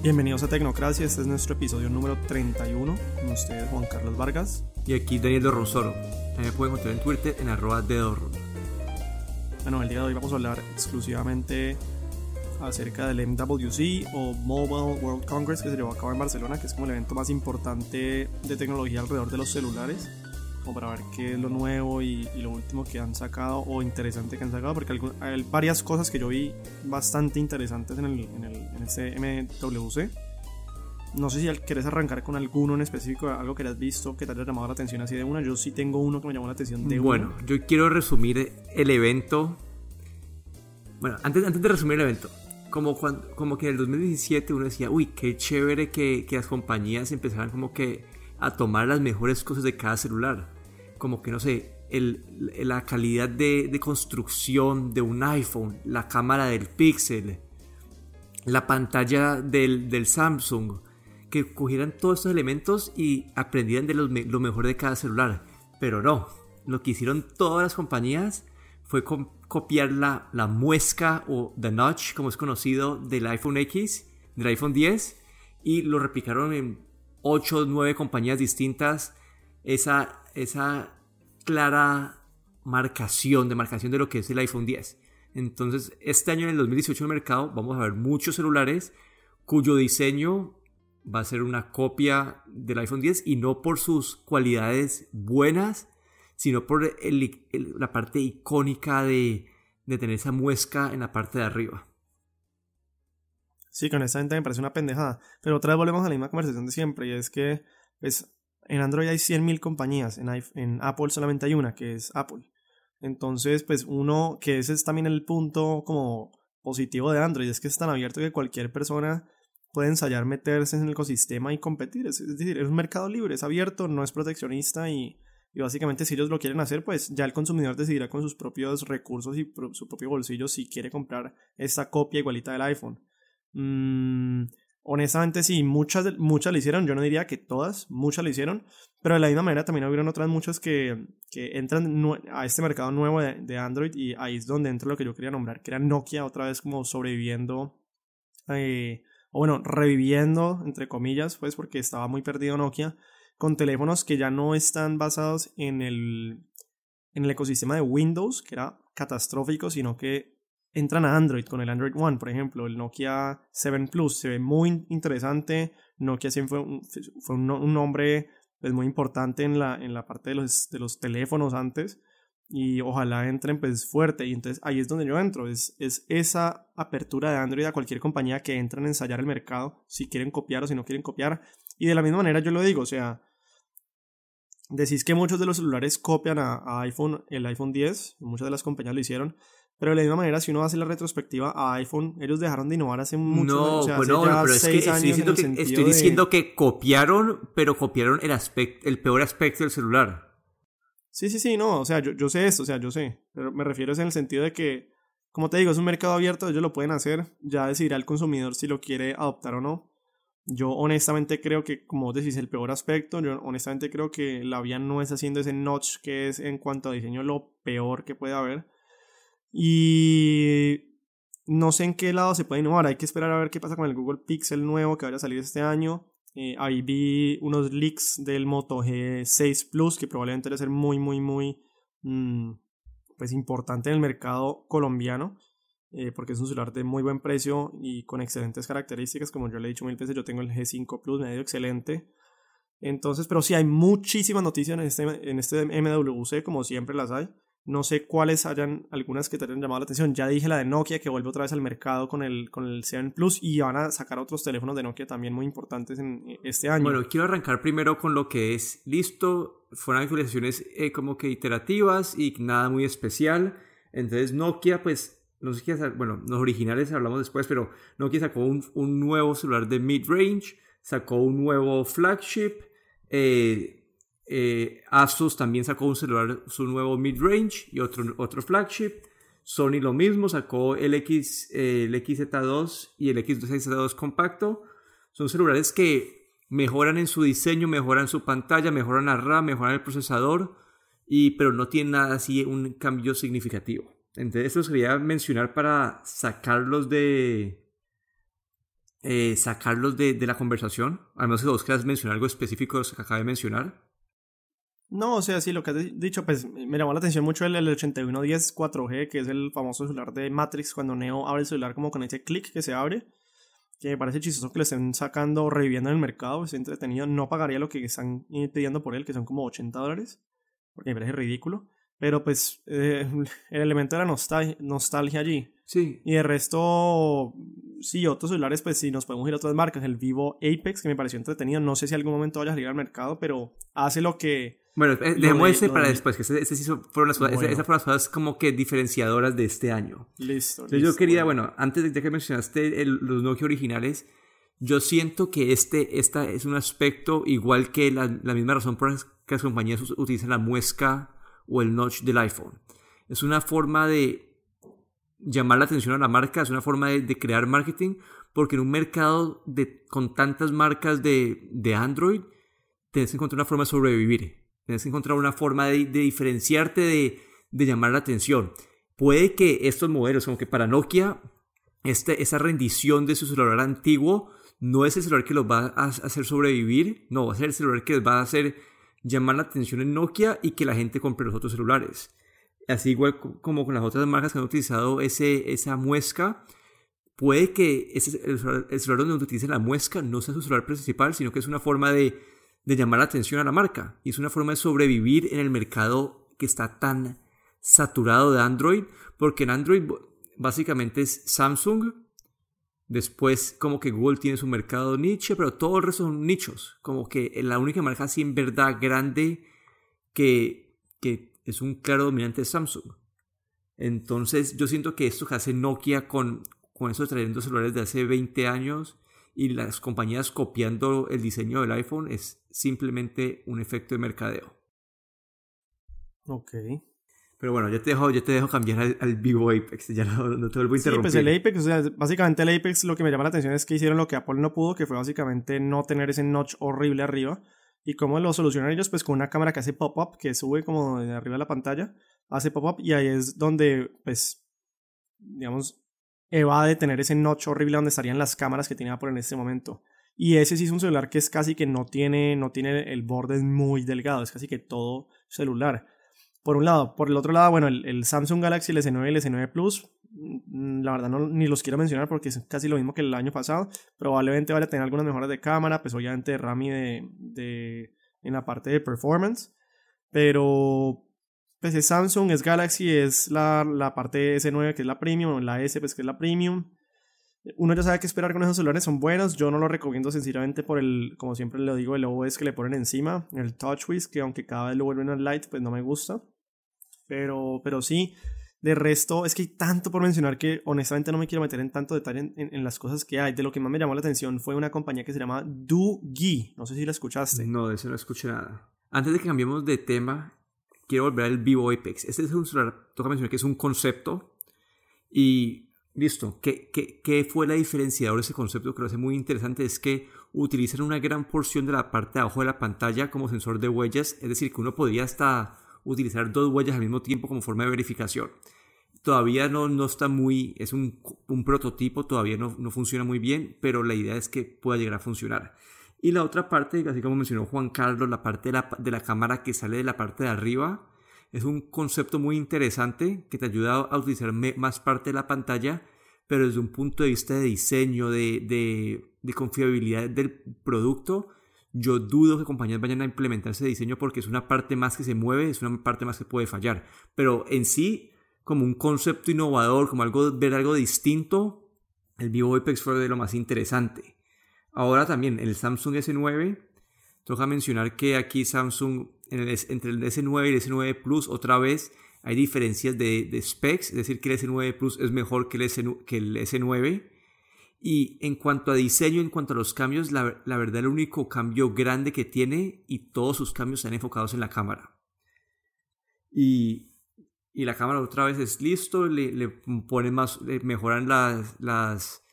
Bienvenidos a Tecnocracia, este es nuestro episodio número 31. Con ustedes, Juan Carlos Vargas. Y aquí Daniel Dorronsoro. Me pueden encontrar en Twitter en arroba Bueno, el día de hoy vamos a hablar exclusivamente acerca del MWC o Mobile World Congress que se llevó a cabo en Barcelona, que es como el evento más importante de tecnología alrededor de los celulares para ver qué es lo nuevo y, lo último que han sacado o interesante que han sacado, porque hay varias cosas que yo vi bastante interesantes en, el, en, el, en este MWC. No sé si quieres arrancar con alguno en específico, algo que hayas visto que te haya llamado la atención así de una. Yo sí tengo uno que me llamó la atención de bueno, Bueno, yo quiero resumir el evento. Bueno, antes, antes de resumir el evento, como, cuando, como que en el 2017 uno decía, uy, qué chévere que, que las compañías empezaran como que a tomar las mejores cosas de cada celular como que no sé, la calidad de, construcción de un iPhone, la cámara del Pixel, la pantalla del, Samsung, que cogieran todos estos elementos y aprendieran de lo, mejor de cada celular. Pero no, lo que hicieron todas las compañías fue copiar la, la muesca o the notch, como es conocido, del iPhone X, del iPhone 10, y lo replicaron en 8 o 9 compañías distintas. Esa esa clara marcación, de marcación de lo que es el iPhone 10. Entonces, este año en el 2018 en el mercado vamos a ver muchos celulares cuyo diseño va a ser una copia del iPhone 10 y no por sus cualidades buenas, sino por la parte icónica de, de, tener esa muesca en la parte de arriba. Sí, con esta gente me parece una pendejada. Pero otra vez volvemos a la misma conversación de siempre y es que pues, en Android hay 100.000 compañías, en, Apple solamente hay una, que es Apple. Entonces, pues uno, que ese es también el punto como positivo de Android, es que es tan abierto que cualquier persona puede ensayar meterse en el ecosistema y competir. Es, decir, es un mercado libre, es abierto, no es proteccionista y, y, básicamente si ellos lo quieren hacer, pues ya el consumidor decidirá con sus propios recursos y su propio bolsillo si quiere comprar esta copia igualita del iPhone. Mm, honestamente sí, muchas, muchas lo hicieron, yo no diría que todas, muchas lo hicieron, pero de la misma manera también hubieron otras muchas que, que entran a este mercado nuevo de, Android y ahí es donde entra lo que yo quería nombrar, que era Nokia otra vez como sobreviviendo, eh, o bueno, reviviendo, entre comillas, pues porque estaba muy perdido Nokia, con teléfonos que ya no están basados en el, en el ecosistema de Windows, que era catastrófico, sino que entran a Android con el Android One, por ejemplo, el Nokia 7 Plus se ve muy interesante. Nokia siempre fue un, fue un, nombre pues, muy importante en la, en la parte de los, de los teléfonos antes y ojalá entren pues fuerte y entonces ahí es donde yo entro, es, es esa apertura de Android a cualquier compañía que entran a ensayar el mercado, si quieren copiar o si no quieren copiar y de la misma manera yo lo digo, o sea, decís que muchos de los celulares copian a, a iPhone, el iPhone 10, muchas de las compañías lo hicieron, pero de la misma manera, si uno hace la retrospectiva a iPhone, ellos dejaron de innovar hace mucho No, pues no, pero es que estoy, diciendo que, estoy diciendo que copiaron, pero copiaron el, aspecto, el peor aspecto del celular. Sí, sí, sí, no, o sea, yo, yo sé esto, o sea, yo sé. Pero me refiero en el sentido de que, como te digo, es un mercado abierto, ellos lo pueden hacer, ya decidirá el consumidor si lo quiere adoptar o no. Yo honestamente creo que, como vos decís, el peor aspecto, yo honestamente creo que la vía no es haciendo ese notch que es en cuanto a diseño lo peor que puede haber y no sé en qué lado se puede innovar. Hay que esperar a ver qué pasa con el Google Pixel nuevo que vaya a salir este año. Eh, ahí vi unos leaks del Moto G6 Plus que probablemente debe ser muy, muy, muy mm, pues importante en el mercado colombiano. Eh, porque es un celular de muy buen precio y con excelentes características. Como yo le he dicho mil veces, yo tengo el G5 Plus medio excelente. Entonces, pero sí hay muchísimas noticias en este, en este MWC, como siempre las hay. No sé cuáles hayan algunas que te hayan llamado la atención. Ya dije la de Nokia que vuelve otra vez al mercado con el, con el 7 Plus y van a sacar otros teléfonos de Nokia también muy importantes en este año. Bueno, quiero arrancar primero con lo que es listo. Fueron actualizaciones eh, como que iterativas y nada muy especial. Entonces Nokia, pues, no sé qué bueno, los originales hablamos después, pero Nokia sacó un, un nuevo celular de mid-range, sacó un nuevo flagship. Eh, eh, Asus también sacó un celular, su nuevo mid-range y otro, otro flagship. Sony lo mismo, sacó el, X, el XZ2 y el X2Z2 compacto. Son celulares que mejoran en su diseño, mejoran su pantalla, mejoran la RAM, mejoran el procesador, y, pero no tienen nada así un cambio significativo. Entonces, eso quería mencionar para sacarlos de, eh, sacarlos de, de, la conversación? Menos que vos quieras mencionar algo específico de los que acabé de mencionar. No, o sea, sí, lo que has dicho, pues me llamó la atención mucho el, el 8110 4G, que es el famoso celular de Matrix, cuando Neo abre el celular como con ese clic que se abre, que me parece chistoso que lo estén sacando o reviviendo en el mercado, es entretenido, no pagaría lo que están pidiendo por él, que son como 80 dólares, porque me parece ridículo, pero pues eh, el elemento de la nostalgia, nostalgia allí. Sí. Y de resto, sí, otros celulares, pues sí, nos podemos ir a otras marcas. El Vivo Apex, que me pareció entretenido. No sé si algún momento vaya a salir al mercado, pero hace lo que bueno, eh, dejemos ese para después, que ese, sí fueron las, esas fueron las cosas como que diferenciadoras de este año. Listo. Entonces yo quería, bueno, antes de que mencionaste los Nokia originales, yo siento que este esta es un aspecto igual que la, la misma razón por la que las compañías utilizan la muesca o el notch del iPhone. Es una forma de llamar la atención a la marca, es una forma de, de crear marketing, porque en un mercado de, con tantas marcas de, de Android, tienes que encontrar una forma de sobrevivir. Tienes que encontrar una forma de, diferenciarte, de, llamar la atención. Puede que estos modelos, como que para Nokia, este, esa rendición de su celular antiguo no es el celular que los va a hacer sobrevivir, no, va a ser el celular que les va a hacer llamar la atención en Nokia y que la gente compre los otros celulares. Así igual como con las otras marcas que han utilizado ese, esa muesca, puede que ese, el, celular, donde utilicen la muesca no sea su celular principal, sino que es una forma de de llamar la atención a la marca. Y es una forma de sobrevivir en el mercado que está tan saturado de Android, porque en Android básicamente es Samsung, después como que Google tiene su mercado niche, pero todo el resto son nichos, como que la única marca así en verdad grande que, que es un claro dominante es Samsung. Entonces yo siento que esto que hace Nokia con, con esos trayendo celulares de hace 20 años y las compañías copiando el diseño del iPhone es simplemente un efecto de mercadeo. Ok. Pero bueno, ya te dejo, te dejo cambiar al, Vivo Apex, ya no, te vuelvo a interrumpir. Sí, pues el Apex, o sea, básicamente el Apex lo que me llama la atención es que hicieron lo que Apple no pudo, que fue básicamente no tener ese notch horrible arriba. ¿Y cómo lo solucionan ellos? Pues con una cámara que hace pop-up, que sube como de arriba de la pantalla, hace pop-up y ahí es donde, pues, digamos, evade tener ese notch horrible donde estarían las cámaras que tiene Apple en este momento. Y ese sí es un celular que es casi que no tiene, no tiene el borde muy delgado, es casi que todo celular. Por un lado. Por el otro lado, bueno, el, Samsung Galaxy, el S9 y el S9 Plus, mm, la verdad no, ni los quiero mencionar porque es casi lo mismo que el año pasado. Probablemente vaya a tener algunas mejoras de cámara, pues obviamente RAM de, de, en la parte de performance. Pero pues es Samsung, es Galaxy, es la, la parte S9 que es la premium, la S pues que es la premium. Uno ya sabe qué esperar con esos celulares, son buenos. Yo no lo recomiendo sencillamente por el, como siempre le digo, el OS que le ponen encima, el TouchWiz, que aunque cada vez lo vuelven al light, pues no me gusta. Pero, pero sí, de resto, es que hay tanto por mencionar que honestamente no me quiero meter en tanto detalle en, las cosas que hay. De lo que más me llamó la atención fue una compañía que se llama Doogee. No sé si la escuchaste. No, de eso no escuché nada. Antes de que cambiemos de tema, quiero volver al Vivo Apex. Este es un toca mencionar que es un concepto. Y listo, ¿qué, qué, qué fue la diferenciador de ese concepto que lo hace muy interesante? Es que utilizan una gran porción de la parte de abajo de la pantalla como sensor de huellas. Es decir, que uno podría hasta utilizar dos huellas al mismo tiempo como forma de verificación. Todavía no, no está muy, es un, un prototipo, todavía no, no funciona muy bien, pero la idea es que pueda llegar a funcionar. Y la otra parte, así como mencionó Juan Carlos, la parte de la, cámara que sale de la parte de arriba, es un concepto muy interesante que te ayuda a utilizar más parte de la pantalla, pero desde un punto de vista de diseño, de, de, confiabilidad del producto, yo dudo que compañías vayan a implementar ese diseño porque es una parte más que se mueve, es una parte más que puede fallar. Pero en sí, como un concepto innovador, como algo, ver algo distinto, el Vivo Apex fue de lo más interesante. Ahora también el Samsung S9, toca mencionar que aquí Samsung entre el S9 y el S9 Plus otra vez hay diferencias de, specs, es decir, que el S9 Plus es mejor que el, S, 9 Y en cuanto a diseño, en cuanto a los cambios, la, verdad el único cambio grande que tiene y todos sus cambios están enfocados en la cámara. Y, la cámara otra vez es listo, le, ponen más, le mejoran las, las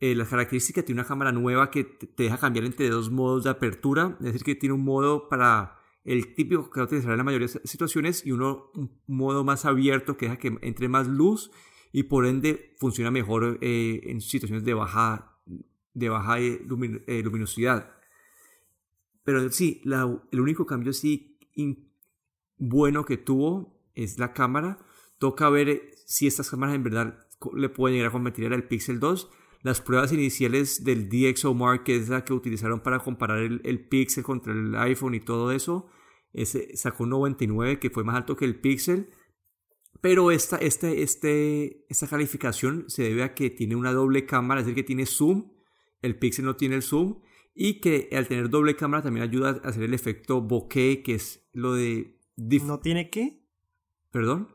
eh, las características tiene una cámara nueva que te deja cambiar entre dos modos de apertura, es decir, que tiene un modo para el típico que va a utilizar en la mayoría de situaciones y uno un modo más abierto que deja que entre más luz y por ende funciona mejor eh, en situaciones de baja de baja eh, luminosidad. Pero sí, el único cambio sí bueno que tuvo es la cámara. Toca ver si estas cámaras en verdad le pueden llegar a competir al Pixel 2. Las pruebas iniciales del DxOMark, que es la que utilizaron para comparar el, el Pixel contra el iPhone y todo eso, ese sacó un 99 que fue más alto que el Pixel. Pero esta, este, este, esta calificación se debe a que tiene una doble cámara, es decir, que tiene zoom. El Pixel no tiene el zoom. Y que al tener doble cámara también ayuda a hacer el efecto bokeh, que es lo de... ¿No tiene qué? ¿Perdón?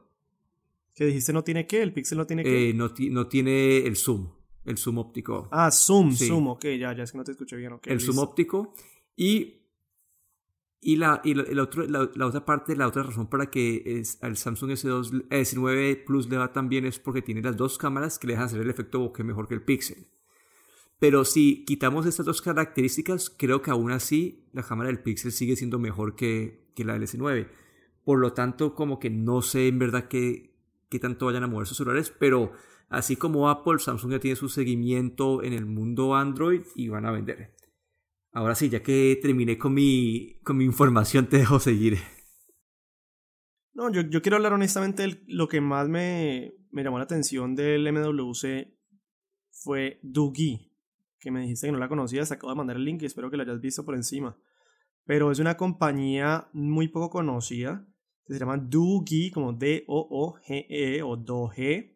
¿Qué dijiste no tiene qué? ¿El Pixel no tiene qué? Eh, no, no, tiene el zoom. El zoom óptico. Ah, zoom, zoom, ok, ya, ya es que no te escuché bien. el zoom óptico. Y y la, y la, otro, la, otra parte, la otra razón para que es, al Samsung S2, S9 Plus le va tan bien es porque tiene las dos cámaras que le dejan hacer el efecto bokeh mejor que el Pixel. Pero si quitamos estas dos características, creo que aún así la cámara del Pixel sigue siendo mejor que, que la del S9. Por lo tanto, como que no sé en verdad qué, qué tanto vayan a mover sus celulares, pero así como Apple, Samsung ya tiene su seguimiento en el mundo Android y van a vender. Ahora sí, ya que terminé con mi, con mi información, te dejo seguir. No, yo, yo quiero hablar honestamente lo que más me, me llamó la atención del MWC fue Doogie, que me dijiste que no la conocías, acabo de mandar el link y espero que lo hayas visto por encima. Pero es una compañía muy poco conocida, se llama Doogie, como D-O-O-G-E o Do-G.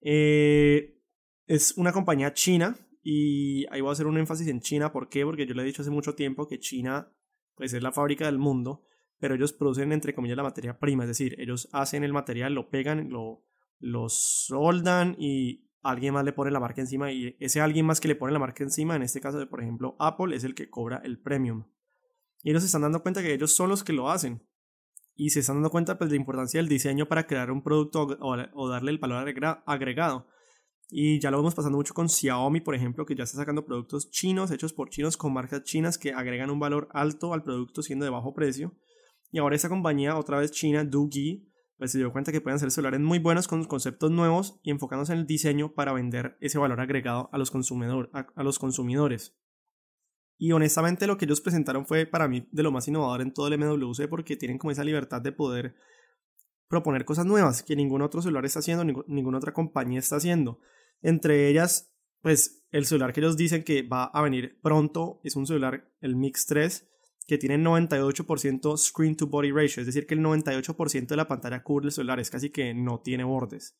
Eh, es una compañía china y ahí voy a hacer un énfasis en China. ¿Por qué? Porque yo le he dicho hace mucho tiempo que China pues, es la fábrica del mundo, pero ellos producen, entre comillas, la materia prima. Es decir, ellos hacen el material, lo pegan, lo, lo soldan y alguien más le pone la marca encima. Y ese alguien más que le pone la marca encima, en este caso, por ejemplo, Apple, es el que cobra el premium. Y ellos se están dando cuenta que ellos son los que lo hacen. Y se están dando cuenta pues, de la importancia del diseño para crear un producto o, darle el valor agregado. Y ya lo vemos pasando mucho con Xiaomi, por ejemplo, que ya está sacando productos chinos hechos por chinos con marcas chinas que agregan un valor alto al producto siendo de bajo precio. Y ahora esa compañía, otra vez china, Doogie, pues se dio cuenta que pueden hacer celulares muy buenos con conceptos nuevos y enfocándose en el diseño para vender ese valor agregado a los, consumidor, a los consumidores. Y honestamente lo que ellos presentaron fue para mí de lo más innovador en todo el MWC porque tienen como esa libertad de poder proponer cosas nuevas que ningún otro celular está haciendo, ninguna otra compañía está haciendo. Entre ellas, pues el celular que ellos dicen que va a venir pronto es un celular, el Mix 3, que tiene 98% screen to body ratio, es decir, que el 98% de la pantalla cubre el celular, es casi que no tiene bordes.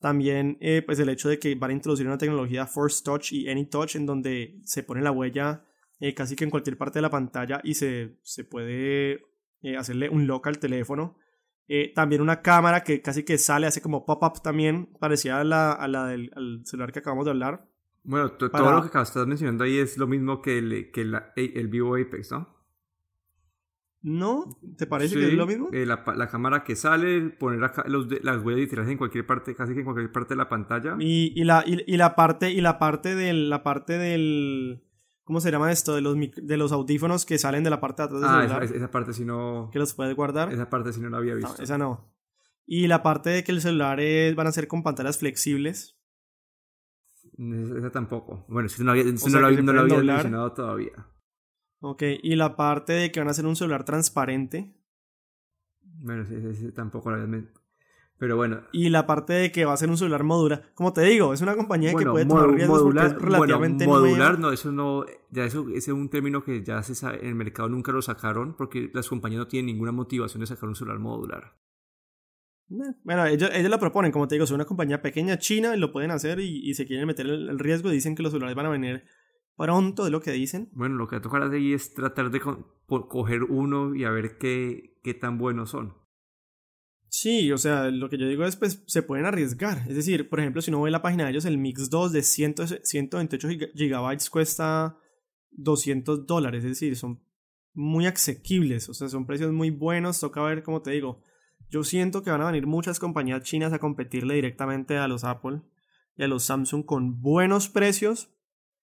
También, eh, pues el hecho de que van a introducir una tecnología Force Touch y Any Touch en donde se pone la huella eh, casi que en cualquier parte de la pantalla y se, se puede eh, hacerle un lock al teléfono eh, también una cámara que casi que sale, hace como pop-up también, parecida a la, a la del celular que acabamos de hablar. Bueno, todo lo que estás mencionando ahí es lo mismo que el, que el Vivo Apex, ¿no? ¿No? ¿Te parece que es lo mismo? Eh, la, la, cámara que sale, poner los, las huellas digitales en cualquier parte, casi que en cualquier parte de la pantalla. Y, y la, y, y, la parte, y la parte del, la parte del, ¿Cómo se llama esto? De los, de los audífonos que salen de la parte de atrás del ah, celular. Esa, esa, parte si no... Que los puedes guardar. Esa parte si no la había visto. No, esa no. Y la parte de que el celular van a ser con pantallas flexibles. Esa tampoco. Bueno, si no, había, no, lo, no había mencionado todavía. Ok, y la parte de que van a ser un celular transparente. Bueno, sí, sí, tampoco lo había mencionado. Pero bueno. Y la parte de que va a ser un celular modular. Como te digo, es una compañía que puede tomar riesgos modular, porque es relativamente Modular, no, eso no. Ya eso, ese es un término que ya se sabe, en el mercado nunca lo sacaron porque las compañías no tienen ninguna motivación de sacar un celular modular. Eh, bueno, ellos, ellos lo proponen, como te digo, es una compañía pequeña china y lo pueden hacer y, se quieren meter el, el, riesgo. Dicen que los celulares van a venir pronto, de lo que dicen. Bueno, lo que tocará de ahí es tratar de coger uno y a ver qué, qué tan buenos son. Sí, o sea, lo que yo digo es, pues, se pueden arriesgar. Es decir, por ejemplo, si uno ve la página de ellos, el Mix 2 de 128 GB cuesta 200 dólares. Es decir, son muy asequibles, o sea, son precios muy buenos. Toca ver, como te digo, yo siento que van a venir muchas compañías chinas a competirle directamente a los Apple y a los Samsung con buenos precios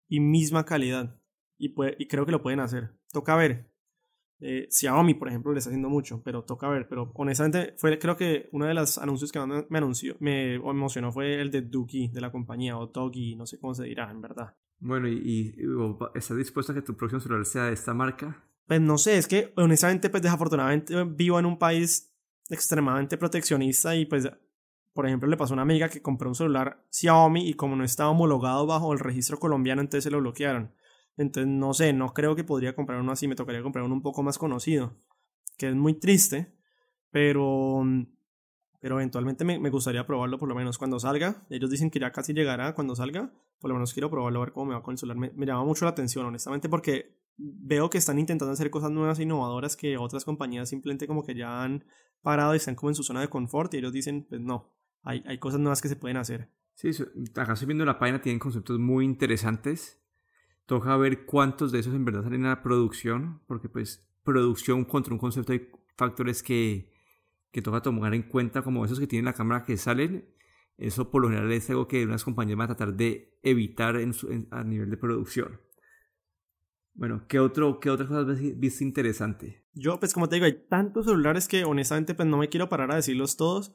y misma calidad. Y, y creo que lo pueden hacer. Toca ver. Eh, Xiaomi, por ejemplo, le está haciendo mucho, pero toca ver. Pero honestamente, fue, creo que uno de los anuncios que me, anunció, me emocionó fue el de Doogie de la compañía, o no sé cómo se dirá, en verdad. Bueno, ¿y, estás dispuesto a que tu próximo celular sea de esta marca? Pues no sé, es que honestamente, pues desafortunadamente vivo en un país extremadamente proteccionista y pues, por ejemplo, le pasó a una amiga que compró un celular Xiaomi y como no estaba homologado bajo el registro colombiano, entonces se lo bloquearon. Entonces, no sé, no creo que podría comprar uno así, me tocaría comprar uno un poco más conocido, que es muy triste, pero pero eventualmente me, me, gustaría probarlo por lo menos cuando salga. Ellos dicen que ya casi llegará cuando salga, por lo menos quiero probarlo a ver cómo me va con el celular. Me, me, llama mucho la atención, honestamente, porque veo que están intentando hacer cosas nuevas e innovadoras que otras compañías simplemente como que ya han parado y están como en su zona de confort y ellos dicen, pues no, hay, hay cosas nuevas que se pueden hacer. Sí, acá estoy viendo la página, tienen conceptos muy interesantes. Toca ver cuántos de esos en verdad salen a la producción, porque pues producción contra un concepto hay factores que que toca tomar en cuenta, como esos que tienen la cámara que salen. Eso por lo general es algo que unas compañías van a tratar de evitar en a nivel de producción. Bueno, ¿qué, otro, qué otras cosas viste interesante? Yo, pues como te digo, hay tantos celulares que honestamente pues no me quiero parar a decirlos todos.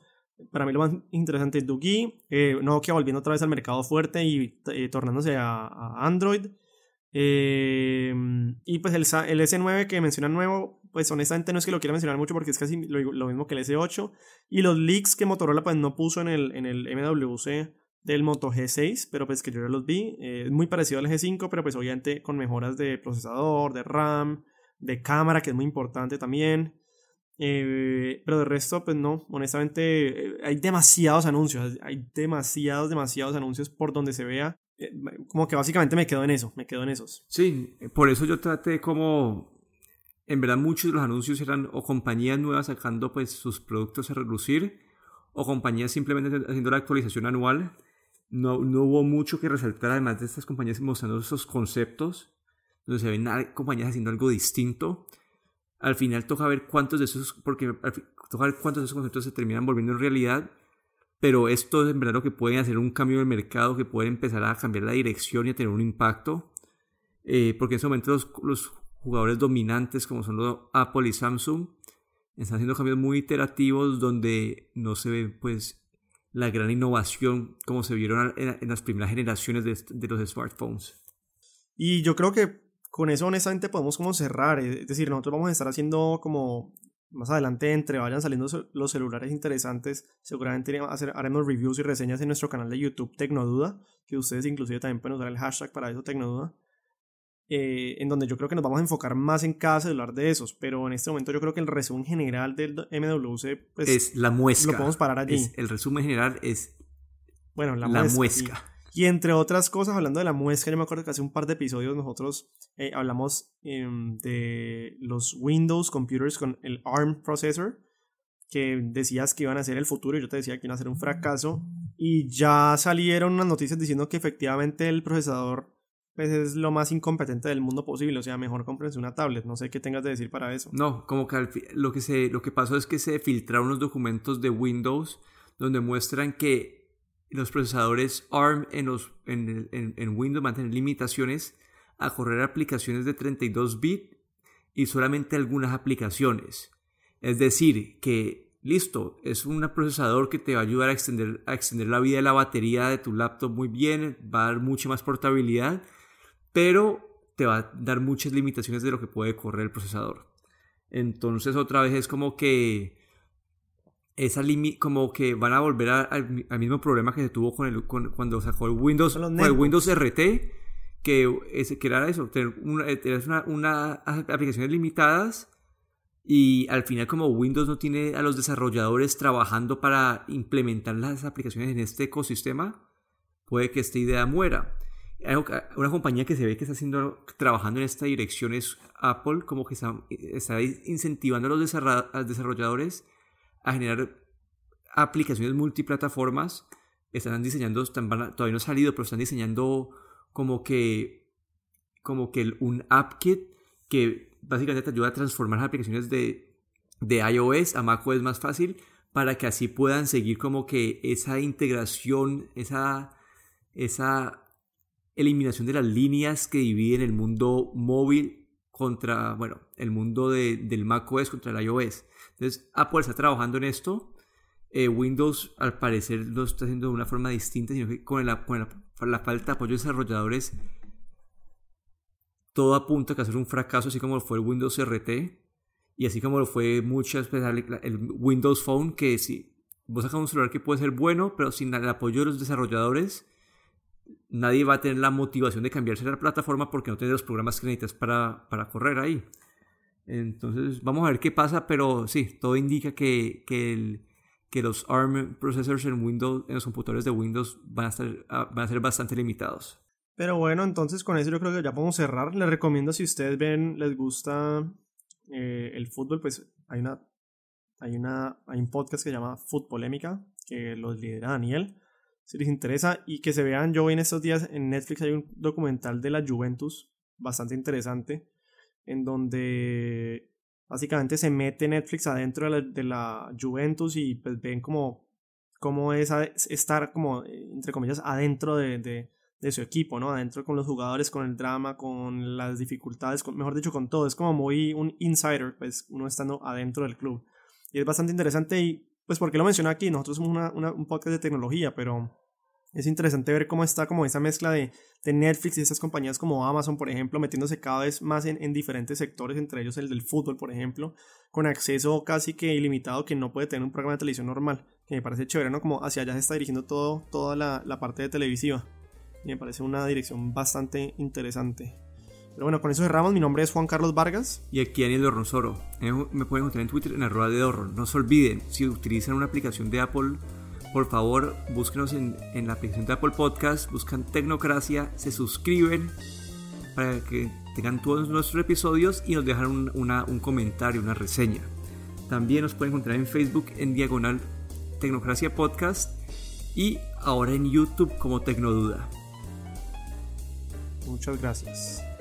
Para mí lo más interesante es Dugi, eh, Nokia volviendo otra vez al mercado fuerte y eh, tornándose a, a Android. Eh, y pues el, el, S9 que menciona nuevo, pues honestamente no es que lo quiera mencionar mucho porque es casi lo, mismo que el S8. Y los leaks que Motorola pues no puso en el, en el MWC del Moto G6, pero pues que yo ya los vi. Eh, es muy parecido al G5, pero pues obviamente con mejoras de procesador, de RAM, de cámara, que es muy importante también. Eh, pero de resto, pues no, honestamente hay demasiados anuncios, hay demasiados, demasiados anuncios por donde se vea. Eh, como que básicamente me quedo en eso, me quedo en esos. Sí, por eso yo traté como, en verdad muchos de los anuncios eran o compañías nuevas sacando pues sus productos a reducir o compañías simplemente haciendo la actualización anual. No, no hubo mucho que resaltar además de estas compañías mostrando esos conceptos, donde se ven compañías haciendo algo distinto. Al final toca ver cuántos de esos, porque toca ver cuántos de esos conceptos se terminan volviendo en realidad pero esto es en verdad lo que pueden hacer un cambio el mercado, que puede empezar a cambiar la dirección y a tener un impacto, eh, porque en ese momento los, jugadores dominantes como son los Apple y Samsung están haciendo cambios muy iterativos donde no se ve pues la gran innovación como se vieron en, las primeras generaciones de, de, los smartphones. Y yo creo que con eso honestamente podemos como cerrar, es decir, nosotros vamos a estar haciendo como más adelante entre vayan saliendo los celulares interesantes, seguramente hacer, haremos reviews y reseñas en nuestro canal de YouTube Tecnoduda, que ustedes inclusive también pueden usar el hashtag para eso Tecnoduda, eh, en donde yo creo que nos vamos a enfocar más en cada celular de esos, pero en este momento yo creo que el resumen general del MWC pues, es la muesca. Lo podemos parar allí. el resumen general es bueno, la, muesca. Y entre otras cosas, hablando de la muesca, yo me acuerdo que hace un par de episodios nosotros eh, hablamos em, de los Windows computers con el ARM processor, que decías que iban a ser el futuro y yo te decía que iban a ser un fracaso. Y ya salieron unas noticias diciendo que efectivamente el procesador pues, es lo más incompetente del mundo posible. O sea, mejor cómprense una tablet. No sé qué tengas de decir para eso. No, como que lo que, se, lo que pasó es que se filtraron unos documentos de Windows donde muestran que los procesadores ARM en, los, en, en, Windows mantienen limitaciones a correr aplicaciones de 32 bits y solamente algunas aplicaciones. Es decir, que listo, es un procesador que te va a ayudar a extender, a extender la vida de la batería de tu laptop muy bien, va a dar mucha más portabilidad, pero te va a dar muchas limitaciones de lo que puede correr el procesador. Entonces otra vez es como que esa como que van a volver al mismo problema que se tuvo con el cuando sacó el Windows el Windows RT que, ese, que era eso tener una, una, aplicaciones limitadas y al final como Windows no tiene a los desarrolladores trabajando para implementar las aplicaciones en este ecosistema puede que esta idea muera. Una compañía que se ve que está haciendo trabajando en esta dirección es Apple como que está, está incentivando a los desarrolladores a generar aplicaciones multiplataformas. Están diseñando, todavía no ha salido, pero están diseñando como que, como que un app kit que básicamente te ayuda a transformar las aplicaciones de, de iOS a macOS más fácil para que así puedan seguir como que esa integración, esa, esa eliminación de las líneas que dividen el mundo móvil contra, bueno, el mundo de, del macOS contra el iOS. Entonces, Apple está trabajando en esto. Eh, Windows, al parecer, lo está haciendo de una forma distinta, sino que con la, con la, falta de apoyo de desarrolladores todo apunta a que ser un fracaso, así como fue el Windows RT y así como lo fue muchas veces el Windows Phone, que si vos sacas un celular que puede ser bueno, pero sin el apoyo de los desarrolladores, nadie va a tener la motivación de cambiarse a la plataforma porque no tiene los programas que necesitas para, para correr ahí. Entonces, vamos a ver qué pasa, pero sí, todo indica que, que, el, que los ARM processors en Windows, en los computadores de Windows van a, estar, ah, van a ser bastante limitados. Pero bueno, entonces con eso yo creo que ya podemos cerrar. Les recomiendo si ustedes ven, les gusta eh, el fútbol, pues hay una, hay una, hay un podcast que se llama Futbolémica, que los lidera Daniel. Si les interesa y que se vean, yo en estos días en Netflix hay un documental de la Juventus bastante interesante en donde básicamente se mete Netflix adentro de la, Juventus y pues ven como cómo es estar como, entre comillas, adentro de, de, su equipo, ¿no? Adentro con los jugadores, con el drama, con las dificultades, mejor dicho, con todo. Es como muy un insider, pues uno estando adentro del club. Y es bastante interesante y, pues, porque lo menciono aquí? Nosotros somos una, un podcast de tecnología, pero es interesante ver cómo está como esa mezcla de, de Netflix y esas compañías como Amazon, por ejemplo, metiéndose cada vez más en, en, diferentes sectores, entre ellos el del fútbol, por ejemplo, con acceso casi que ilimitado que no puede tener un programa de televisión normal, que me parece chévere, ¿no? Como hacia allá se está dirigiendo todo, toda la, la parte de televisiva. Me parece una dirección bastante interesante. Pero bueno, con eso cerramos. Mi nombre es Juan Carlos Vargas. Y aquí Daniel Dorronsoro. Eh, me pueden encontrar en Twitter en arroba de Dorron. No se olviden, si utilizan una aplicación de Apple por favor, búsquenos en, la aplicación de Apple Podcast, buscan Tecnocracia, se suscriben para que tengan todos nuestros episodios y nos dejan un, un comentario, una reseña. También nos pueden encontrar en Facebook en diagonal Tecnocracia Podcast y ahora en YouTube como Tecnoduda. Muchas gracias.